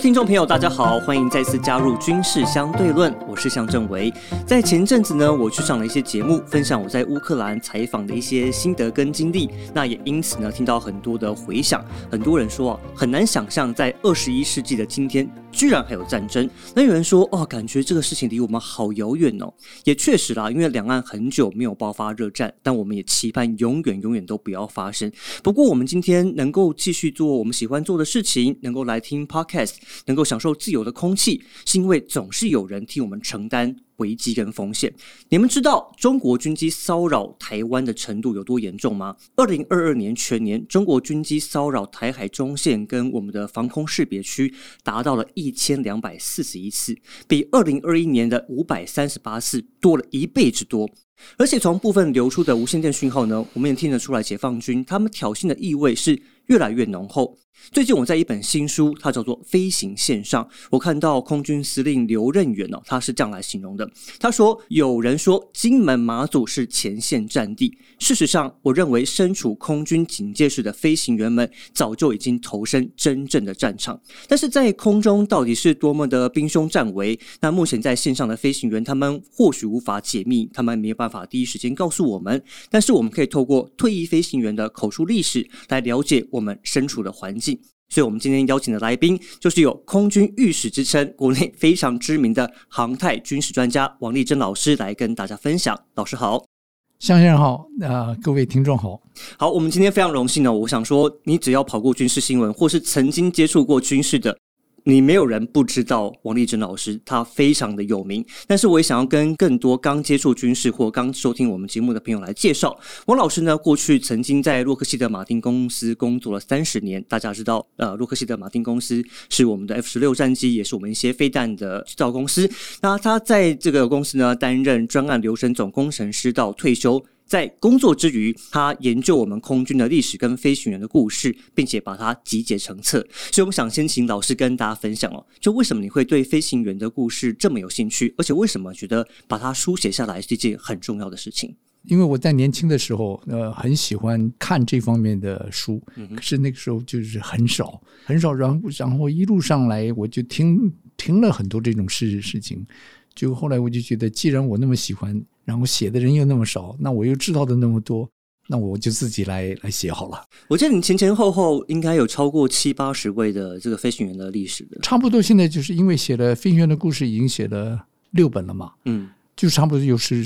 听众朋友，大家好，欢迎再次加入军事相对论，我是向正维。在前阵子呢，我去上了一些节目，分享我在乌克兰采访的一些心得跟经历，那也因此呢，听到很多的回响。很多人说啊，很难想象在二十一世纪的今天，居然还有战争。那有人说，哦，感觉这个事情离我们好遥远哦。也确实啦，因为两岸很久没有爆发热战，但我们也期盼永远永远都不要发生。不过，我们今天能够继续做我们喜欢做的事情，能够来听 podcast，能够享受自由的空气，是因为总是有人替我们承担危机跟风险。你们知道中国军机骚扰台湾的程度有多严重吗？二零二二年全年，中国军机骚扰台海中线跟我们的防空识别区达到了一千两百四十一次，比二零二一年的五百三十八次多了一倍之多。而且从部分流出的无线电讯号呢，我们也听得出来，解放军他们挑衅的意味是越来越浓厚。最近我在一本新书，它叫做《飞行线上》，我看到空军司令刘任远哦，他是这样来形容的。他说：“有人说金门马祖是前线战地，事实上，我认为身处空军警戒室的飞行员们早就已经投身真正的战场。但是在空中到底是多么的兵凶战危？那目前在线上的飞行员，他们或许无法解密，他们没有办法第一时间告诉我们。但是我们可以透过退役飞行员的口述历史来了解我们身处的环境。”所以，我们今天邀请的来宾就是有“空军御史”之称、国内非常知名的航太军事专家王立珍老师来跟大家分享。老师好，向先生好，呃，各位听众好。好，我们今天非常荣幸呢。我想说，你只要跑过军事新闻，或是曾经接触过军事的。你没有人不知道王立珍老师，他非常的有名。但是我也想要跟更多刚接触军事或刚收听我们节目的朋友来介绍王老师呢。过去曾经在洛克希德马丁公司工作了三十年。大家知道，呃，洛克希德马丁公司是我们的 F 十六战机，也是我们一些飞弹的制造公司。那他在这个公司呢，担任专案流程总工程师到退休。在工作之余，他研究我们空军的历史跟飞行员的故事，并且把它集结成册。所以，我们想先请老师跟大家分享哦，就为什么你会对飞行员的故事这么有兴趣，而且为什么觉得把它书写下来是一件很重要的事情？因为我在年轻的时候，呃，很喜欢看这方面的书，可是那个时候就是很少，很少。然后，然后一路上来，我就听听了很多这种事事情。就后来我就觉得，既然我那么喜欢。然后写的人又那么少，那我又知道的那么多，那我就自己来来写好了。我记得你前前后后应该有超过七八十位的这个飞行员的历史的，差不多。现在就是因为写了飞行员的故事，已经写了六本了嘛，嗯，就差不多有十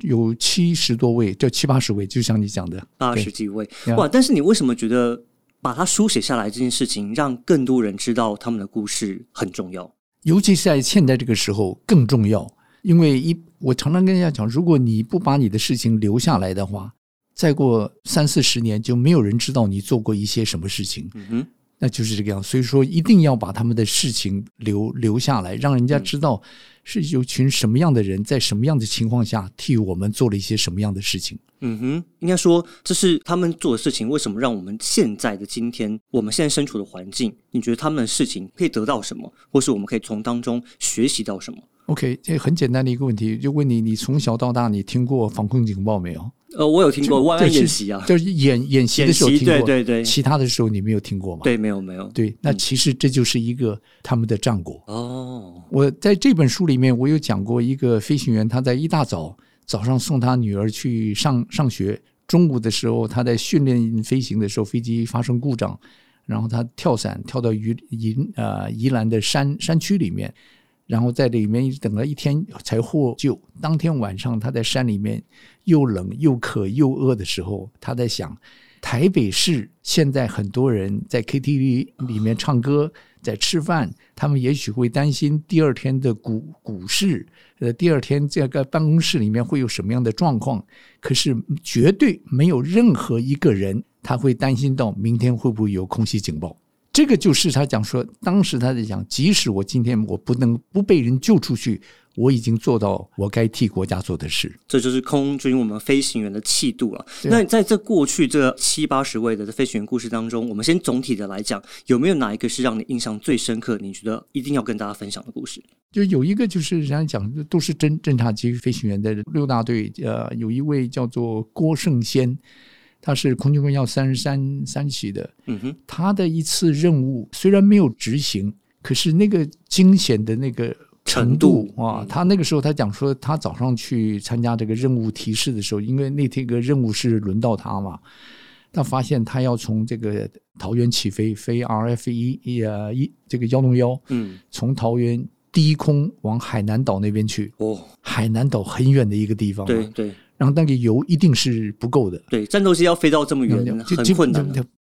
有七十多位，就七八十位，就像你讲的八十几位哇！但是你为什么觉得把它书写下来这件事情，让更多人知道他们的故事很重要？尤其是在现在这个时候更重要。因为一，我常常跟人家讲，如果你不把你的事情留下来的话，再过三四十年就没有人知道你做过一些什么事情。嗯哼，那就是这个样。所以说，一定要把他们的事情留留下来，让人家知道是有群什么样的人在什么样的情况下替我们做了一些什么样的事情。嗯哼，应该说这是他们做的事情。为什么让我们现在的今天，我们现在身处的环境，你觉得他们的事情可以得到什么，或是我们可以从当中学习到什么？OK，这很简单的一个问题，就问你：你从小到大，你听过防空警报没有？呃，我有听过万安演习啊，就是演演习的时候听过，对对对。其他的时候你没有听过吗？对，没有没有。对，那其实这就是一个他们的战果。哦，我在这本书里面，我有讲过一个飞行员，他在一大早早上送他女儿去上上学，中午的时候他在训练飞行的时候，飞机发生故障，然后他跳伞跳到宜宜呃宜兰的山山区里面。然后在里面等了一天才获救。当天晚上，他在山里面又冷又渴又饿的时候，他在想：台北市现在很多人在 KTV 里面唱歌，在吃饭，他们也许会担心第二天的股股市，呃，第二天这个办公室里面会有什么样的状况。可是绝对没有任何一个人他会担心到明天会不会有空袭警报。这个就是他讲说，当时他在讲，即使我今天我不能不被人救出去，我已经做到我该替国家做的事。这就是空军我们飞行员的气度了。那在这过去这七八十位的飞行员故事当中，我们先总体的来讲，有没有哪一个是让你印象最深刻？你觉得一定要跟大家分享的故事？就有一个就是人家讲都是侦侦察机飞行员的六大队，呃，有一位叫做郭胜先。他是空军官校三十三三期的，嗯哼，他的一次任务虽然没有执行，可是那个惊险的那个程度啊，他那个时候他讲说，他早上去参加这个任务提示的时候，因为那天个任务是轮到他嘛，他发现他要从这个桃园起飞，飞 RF 一呃一这个幺零幺，嗯，从桃园低空往海南岛那边去。哦，海南岛很远的一个地方，对对。然后那个油一定是不够的，对，战斗机要飞到这么远，很困难。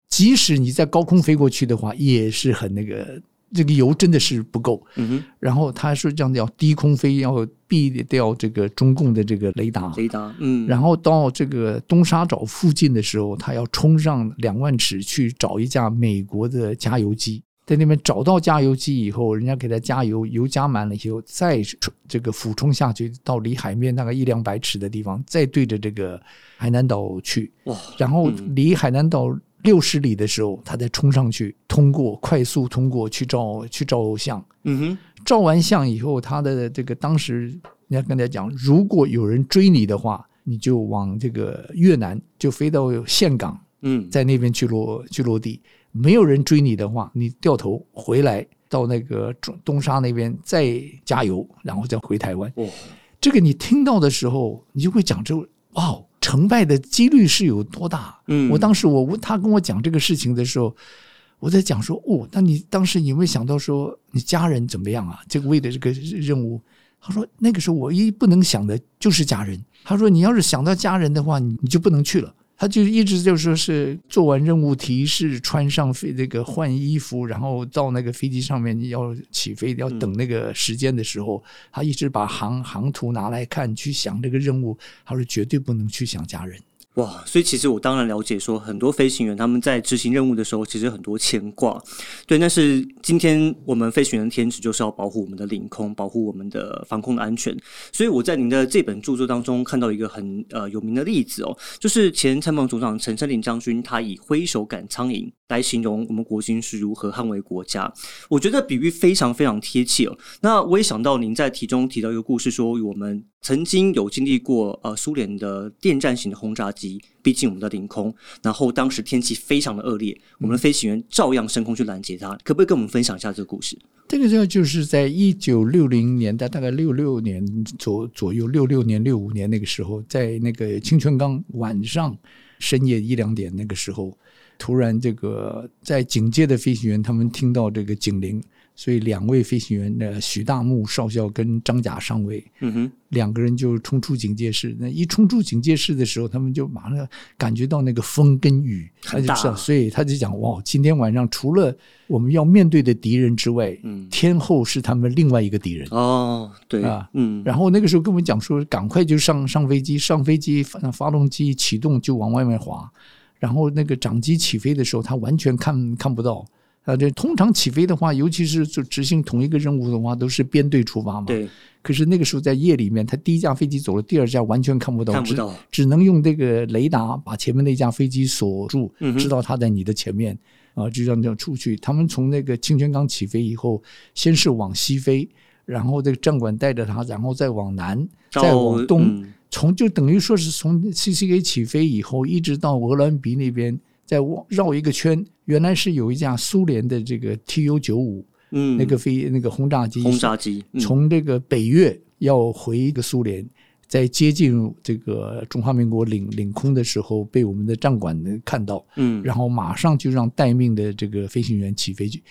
即使你在高空飞过去的话，也是很那个。这个油真的是不够，嗯哼。然后他说这样子要低空飞，要避掉这个中共的这个雷达，雷达，嗯，然后到这个东沙岛附近的时候，他要冲上两万尺去找一架美国的加油机，在那边找到加油机以后，人家给他加油，油加满了以后，再这个俯冲下去到离海面大概一两百尺的地方，再对着这个海南岛去，哇，然后离海南岛。六十里的时候，他再冲上去，通过快速通过去照去照相。嗯哼，照完相以后，他的这个当时人家跟他讲，如果有人追你的话，你就往这个越南就飞到岘港，嗯，在那边去落去落地。没有人追你的话，你掉头回来到那个中东沙那边再加油，然后再回台湾。哦，这个你听到的时候，你就会讲这哇。成败的几率是有多大？嗯，我当时我问他跟我讲这个事情的时候，我在讲说哦，那你当时有没有想到说你家人怎么样啊？这个为的这个任务，他说那个时候我一不能想的就是家人。他说你要是想到家人的话，你你就不能去了。他就一直就说是做完任务提示，穿上飞那个换衣服，然后到那个飞机上面要起飞，要等那个时间的时候，他一直把航航图拿来看，去想这个任务。他说绝对不能去想家人。哇，所以其实我当然了解，说很多飞行员他们在执行任务的时候，其实很多牵挂。对，但是今天我们飞行员的天职就是要保护我们的领空，保护我们的防空的安全。所以我在您的这本著作当中看到一个很呃有名的例子哦，就是前参谋总长陈山林将军，他以挥手赶苍蝇来形容我们国军是如何捍卫国家。我觉得比喻非常非常贴切哦。那我也想到您在题中提到一个故事，说我们。曾经有经历过呃苏联的电站型的轰炸机逼近我们的领空，然后当时天气非常的恶劣，我们的飞行员照样升空去拦截它。可不可以跟我们分享一下这个故事？这个就就是在一九六零年代，大概六六年左左右，六六年六五年那个时候，在那个清泉岗晚上深夜一两点那个时候，突然这个在警戒的飞行员他们听到这个警铃。所以两位飞行员，的许大木少校跟张甲上尉，嗯哼，两个人就冲出警戒室。那一冲出警戒室的时候，他们就马上感觉到那个风跟雨很大，所以他就讲：哇，今天晚上除了我们要面对的敌人之外，嗯，天后是他们另外一个敌人。哦，对啊，嗯。然后那个时候跟我们讲说，赶快就上上飞机，上飞机发发动机启动就往外面滑。然后那个长机起飞的时候，他完全看看不到。啊，这通常起飞的话，尤其是就执行同一个任务的话，都是编队出发嘛。对。可是那个时候在夜里面，他第一架飞机走了，第二架完全看不到，看不到，只能用这个雷达把前面那架飞机锁住，知道他在你的前面啊，就这样这样出去。他们从那个清泉岗起飞以后，先是往西飞，然后这个战管带着他，然后再往南，再往东，从就等于说是从 C C A 起飞以后，一直到鹅銮鼻那边。再绕一个圈，原来是有一架苏联的这个 Tu 九五，嗯，那个飞那个轰炸机，轰炸机从这个北越要回一个苏联，在接近这个中华民国领领空的时候，被我们的战管看到，嗯，然后马上就让待命的这个飞行员起飞去，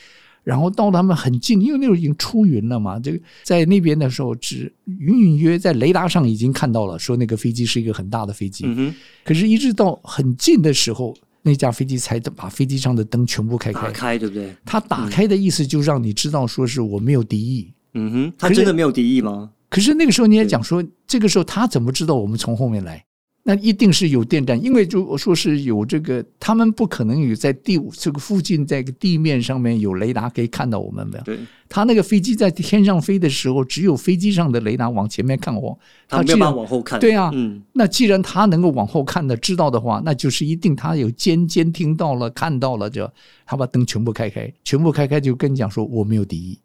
然后到他们很近，因为那时候已经出云了嘛，这个在那边的时候，只隐隐约在雷达上已经看到了，说那个飞机是一个很大的飞机，嗯哼，可是一直到很近的时候。那架飞机才把飞机上的灯全部开开，开对不对？他打开的意思就让你知道，说是我没有敌意。嗯哼，他真的没有敌意吗？可是那个时候你也讲说，这个时候他怎么知道我们从后面来？那一定是有电站，因为就我说是有这个，他们不可能有在地这个附近，在地面上面有雷达可以看到我们的。对，他那个飞机在天上飞的时候，只有飞机上的雷达往前面看，我他没有办法往后看。对啊，嗯，那既然他能够往后看的知道的话，那就是一定他有监监听到了看到了，就他把灯全部开开，全部开开就跟你讲说我没有敌意。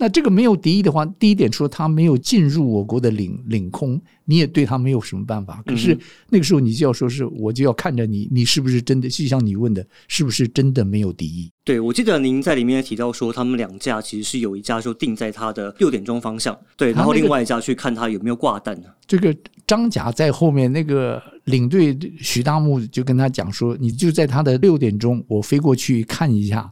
那这个没有敌意的话，第一点说他没有进入我国的领领空，你也对他没有什么办法。可是那个时候，你就要说是，我就要看着你，你是不是真的？就像你问的，是不是真的没有敌意？对，我记得您在里面提到说，他们两架其实是有一架就定在他的六点钟方向，对，然后另外一架去看他有没有挂弹呢？这个张甲在后面，那个领队徐大木就跟他讲说：“你就在他的六点钟，我飞过去看一下。”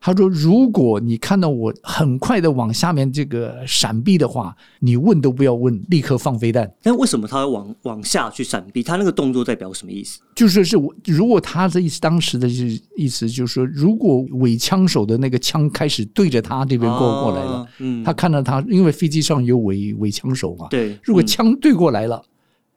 他说：“如果你看到我很快的往下面这个闪避的话，你问都不要问，立刻放飞弹。”但为什么他要往往下去闪避？他那个动作代表什么意思？就是是我，如果他的意思，当时的意思就是说，如果伪枪手的那个枪开始对着他这边过过来了，嗯，他看到他，因为飞机上有伪伪枪手嘛，对，如果枪对。过来了，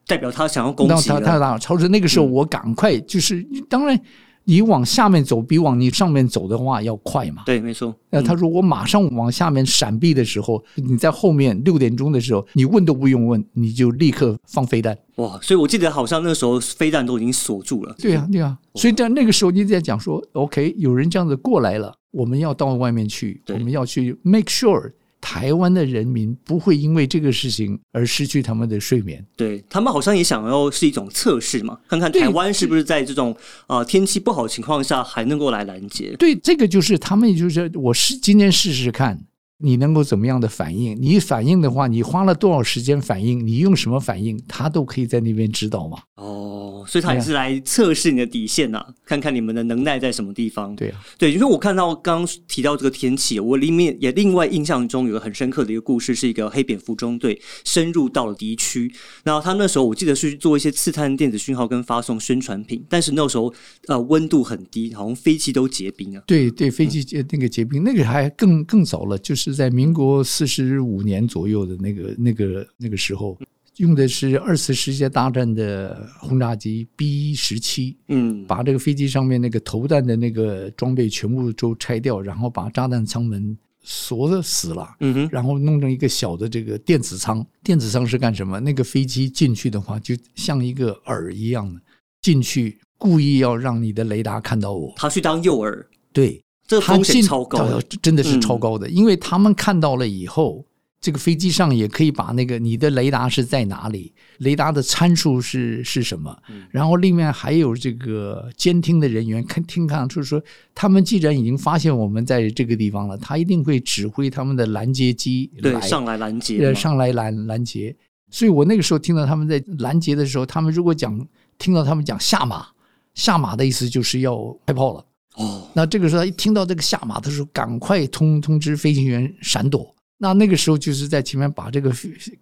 代表他想要攻击。他他他超着那个时候，我赶快就是，当然你往下面走比往你上面走的话要快嘛。对，没错。那他说我马上往下面闪避的时候，你在后面六点钟的时候，你问都不用问，你就立刻放飞弹。哇！所以我记得好像那时候飞弹都已经锁住了。对啊，对啊。所以在那个时候，你在讲说，OK，有人这样子过来了，我们要到外面去，我们要去 make sure。台湾的人民不会因为这个事情而失去他们的睡眠。对他们好像也想要是一种测试嘛，看看台湾是不是在这种呃天气不好情况下还能够来拦截。对，这个就是他们就是我试今天试试看。你能够怎么样的反应？你反应的话，你花了多少时间反应？你用什么反应？他都可以在那边指导嘛。哦，所以他也是来测试你的底线呐，看看你们的能耐在什么地方。对啊，对，因为我看到刚刚提到这个天气，我里面也另外印象中有个很深刻的一个故事，是一个黑蝙蝠中队深入到了敌区，然后他那时候我记得是做一些刺探电子讯号跟发送宣传品，但是那时候呃温度很低，好像飞机都结冰了。对对，飞机结那个结冰，那个还更更早了，就是。在民国四十五年左右的那个、那个、那个时候，用的是二次世界大战的轰炸机 B 十七，嗯，把这个飞机上面那个投弹的那个装备全部都拆掉，然后把炸弹舱门锁死了，嗯哼，然后弄成一个小的这个电子舱。电子舱是干什么？那个飞机进去的话，就像一个饵一样的进去，故意要让你的雷达看到我，他去当诱饵，对。这风险超高，真的是超高的，因为他们看到了以后，这个飞机上也可以把那个你的雷达是在哪里，雷达的参数是是什么，然后另外还有这个监听的人员看听看，就是说他们既然已经发现我们在这个地方了，他一定会指挥他们的拦截机对上来拦截，上来拦拦截。所以我那个时候听到他们在拦截的时候，他们如果讲听到他们讲下马，下马的意思就是要开炮了。哦，那这个时候他一听到这个下马的时候，赶快通通知飞行员闪躲。那那个时候就是在前面把这个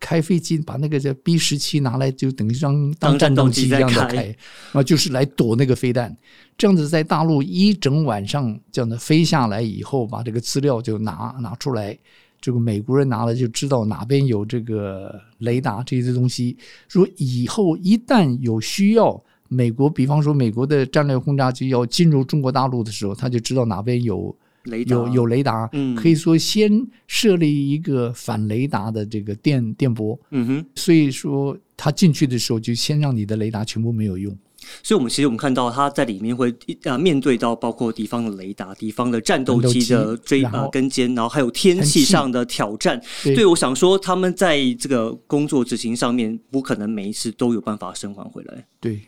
开飞机，把那个叫 B 十七拿来，就等于当当战斗机一样的开，啊，就是来躲那个飞弹。这样子在大陆一整晚上这样的飞下来以后，把这个资料就拿拿出来，这个美国人拿了就知道哪边有这个雷达这些东西。说以后一旦有需要。美国，比方说美国的战略轰炸机要进入中国大陆的时候，他就知道哪边有雷有有雷达，可以说先设立一个反雷达的这个电电波。嗯哼，所以说他进去的时候就先让你的雷达全部没有用。所以，我们其实我们看到他在里面会啊面对到包括敌方的雷达、敌方的战斗机的追啊跟监，然后还有天气上的挑战。对，我想说他们在这个工作执行上面，不可能每一次都有办法生还回来。对。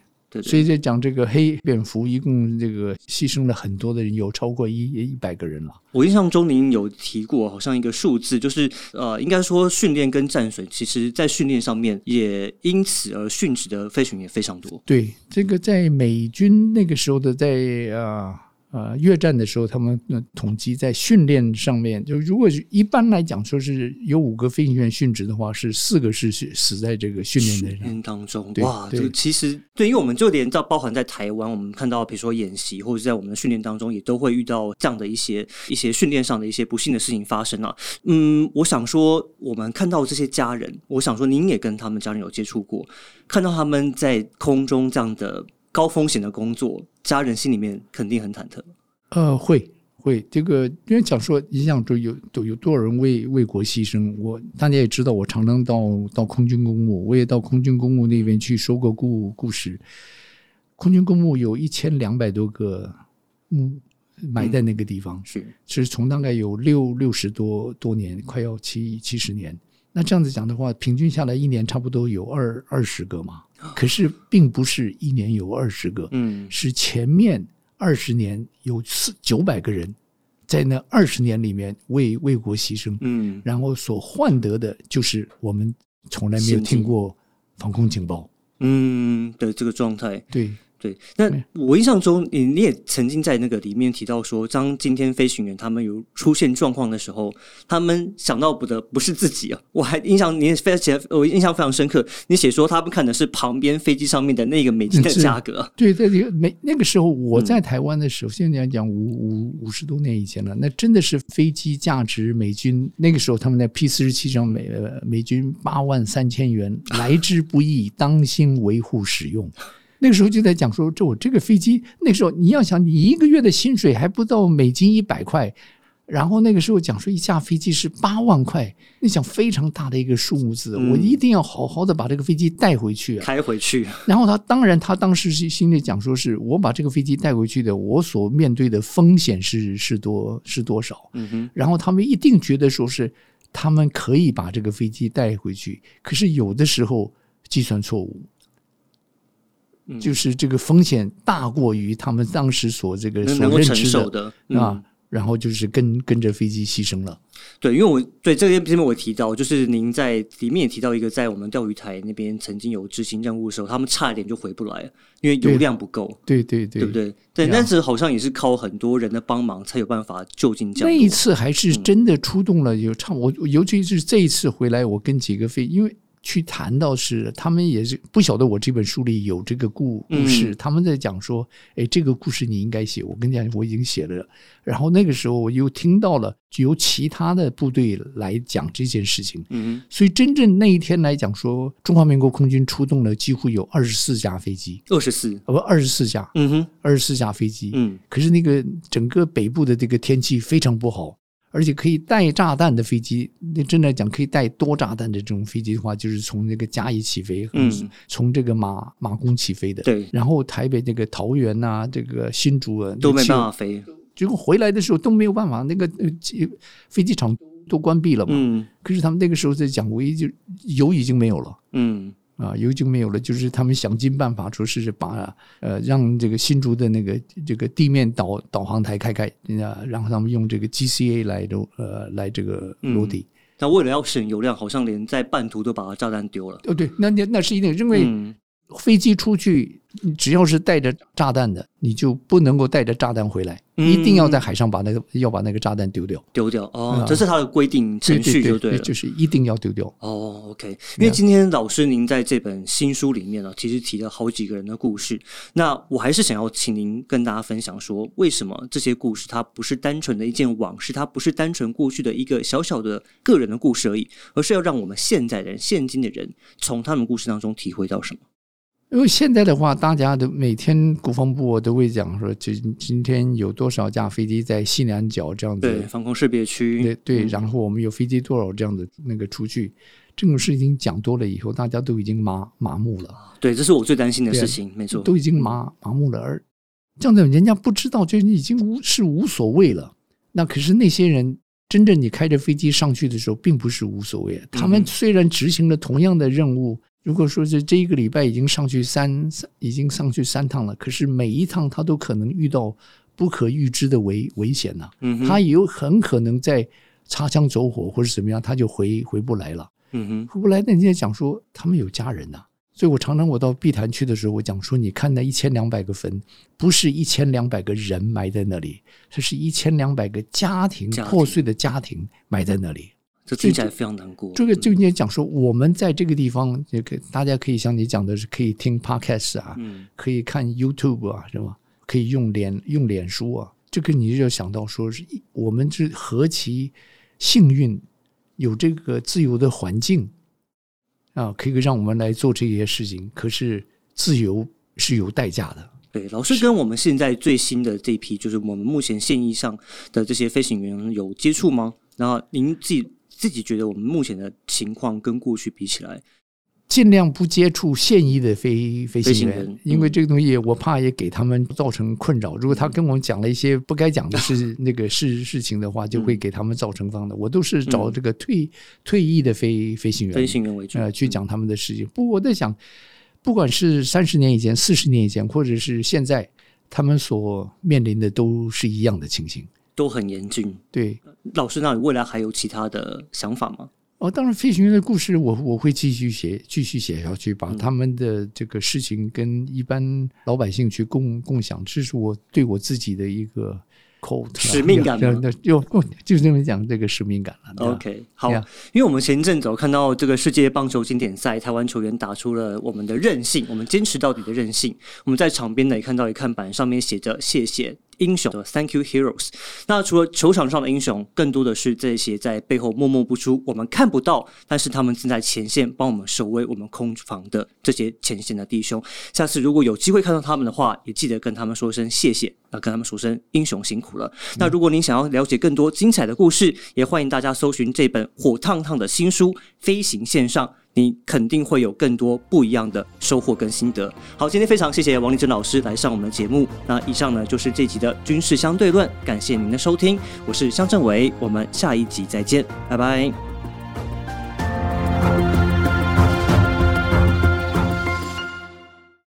所以在讲这个黑蝙蝠，一共这个牺牲了很多的人，有超过一一百个人了。我印象中您有提过，好像一个数字，就是呃，应该说训练跟战损，其实在训练上面也因此而殉职的飞行员非常多。对，这个在美军那个时候的在啊。呃，越战的时候，他们统计在训练上面，就如果是一般来讲，说是有五个飞行员殉职的话，是四个是死在这个训练的当中。哇，这个其实对，因为我们就连到包含在台湾，我们看到比如说演习或者在我们的训练当中，也都会遇到这样的一些一些训练上的一些不幸的事情发生啊。嗯，我想说，我们看到这些家人，我想说，您也跟他们家人有接触过，看到他们在空中这样的。高风险的工作，家人心里面肯定很忐忑。呃，会会，这个因为讲说，你想都有都有多少人为为国牺牲？我大家也知道，我常常到到空军公墓，我也到空军公墓那边去说过故故事。空军公墓有一千两百多个墓埋在那个地方，是是从大概有六六十多多年，快要七七十年。那这样子讲的话，平均下来一年差不多有二二十个嘛。可是并不是一年有二十个，嗯，是前面二十年有四九百个人，在那二十年里面为为国牺牲，嗯，然后所换得的就是我们从来没有听过防空警报，嗯的这个状态，对。对，那我印象中，你你也曾经在那个里面提到说，当今天飞行员他们有出现状况的时候，他们想到不得不是自己啊。我还印象你非常写我印象非常深刻，你写说他们看的是旁边飞机上面的那个美金的价格。对，在这个美那个时候，我在台湾的时候，现在讲五五五十多年以前了，那真的是飞机价值美军那个时候他们在 P 四十七上美美军八万三千元，来之不易，当心维护使用。那个时候就在讲说，这我这个飞机，那时候你要想，你一个月的薪水还不到美金一百块，然后那个时候讲说一架飞机是八万块，你想非常大的一个数目字，我一定要好好的把这个飞机带回去，开回去。然后他当然他当时是心里讲说，是我把这个飞机带回去的，我所面对的风险是是多是多少？嗯哼。然后他们一定觉得说是他们可以把这个飞机带回去，可是有的时候计算错误。就是这个风险大过于他们当时所这个所认知的啊，然后就是跟跟着飞机牺牲了。对，因为我对这边这边我提到，就是您在里面也提到一个，在我们钓鱼台那边曾经有执行任务的时候，他们差一点就回不来，因为油量不够。对对对，对不对？对，但是好像也是靠很多人的帮忙才有办法就近降。那一次还是真的出动了，有差我，尤其是这一次回来，我跟几个飞，因为。去谈到是，他们也是不晓得我这本书里有这个故故事，他们在讲说，哎，这个故事你应该写。我跟你讲，我已经写了。然后那个时候我又听到了由其他的部队来讲这件事情。嗯，所以真正那一天来讲说，中华民国空军出动了几乎有二十四架飞机，二十四，不，二十四架。嗯哼，二十四架飞机。嗯，可是那个整个北部的这个天气非常不好。而且可以带炸弹的飞机，那正在讲可以带多炸弹的这种飞机的话，就是从那个嘉义起飞，嗯，从这个马马公起飞的，对。然后台北这个桃园呐，这个新竹啊，都没办法飞。结果回来的时候都没有办法，那个飞机场都关闭了嘛。嗯。可是他们那个时候在讲，唯一就油已经没有了。嗯。啊，油就没有了，就是他们想尽办法，说是把呃让这个新竹的那个这个地面导导航台开开，啊，然后他们用这个 GCA 来都呃来这个落地。那为了要省油量，好像连在半途都把炸弹丢了。哦，对，那那那是一定，因为飞机出去。只要是带着炸弹的，你就不能够带着炸弹回来，一定要在海上把那个要把那个炸弹丢掉，丢掉哦，这是他的规定程序，就对了，就是一定要丢掉。哦，OK，因为今天老师您在这本新书里面呢，其实提了好几个人的故事，那我还是想要请您跟大家分享说，为什么这些故事它不是单纯的一件往事，它不是单纯过去的一个小小的个人的故事而已，而是要让我们现在人、现今的人从他们故事当中体会到什么。因为现在的话，大家都每天国防部都会讲说，今今天有多少架飞机在西南角这样子，对防空识别区，对对，然后我们有飞机多少这样的那个出去，这种事情讲多了以后，大家都已经麻麻木了。对，这是我最担心的事情，没错，都已经麻麻木了。而这样的人家不知道，就已经无是无所谓了。那可是那些人，真正你开着飞机上去的时候，并不是无所谓。他们虽然执行了同样的任务。如果说是这一个礼拜已经上去三三，已经上去三趟了，可是每一趟他都可能遇到不可预知的危危险呐。嗯，他有很可能在擦枪走火或者怎么样，他就回回不来了。嗯哼，回不来，那人家讲说他们有家人呐，所以我常常我到碧潭去的时候，我讲说，你看那一千两百个坟，不是一千两百个人埋在那里，这是一千两百个家庭破碎的家庭埋在那里。这听起来非常难过。这个就应该讲说，我们在这个地方，也可大家可以像你讲的是，可以听 podcast 啊，可以看 YouTube 啊，是吧？可以用脸用脸书啊。这个你就要想到说，是我们是何其幸运，有这个自由的环境啊，可以让我们来做这些事情。可是自由是有代价的。对，老师跟我们现在最新的这批，就是我们目前现役上的这些飞行员有接触吗？然后您自己。自己觉得我们目前的情况跟过去比起来，尽量不接触现役的飞飞行员，因为这个东西我怕也给他们造成困扰。如果他跟我们讲了一些不该讲的事，那个事事情的话，就会给他们造成方的。我都是找这个退退役的飞飞行员，飞行员为主，呃，去讲他们的事情。不，我在想，不管是三十年以前、四十年以前，或者是现在，他们所面临的都是一样的情形，都很严峻。对，老师，那你未来还有其他的想法吗？哦，当然，飞行员的故事，我我会继续写，继续写下去，把他们的这个事情跟一般老百姓去共共享，这是我对我自己的一个。使命感的，就就是这么讲这个使命感了。OK，好，因为我们前一阵子我看到这个世界棒球经典赛，台湾球员打出了我们的韧性，我们坚持到底的韧性。我们在场边呢也看到一看板上面写着“谢谢”。英雄的 Thank you heroes。那除了球场上的英雄，更多的是这些在背后默默不出、我们看不到，但是他们正在前线帮我们守卫我们空防的这些前线的弟兄。下次如果有机会看到他们的话，也记得跟他们说声谢谢，那跟他们说声英雄辛苦了。那如果您想要了解更多精彩的故事，也欢迎大家搜寻这本火烫烫的新书《飞行线上》。你肯定会有更多不一样的收获跟心得。好，今天非常谢谢王立珍老师来上我们的节目。那以上呢就是这集的军事相对论，感谢您的收听，我是香正伟，我们下一集再见，拜拜。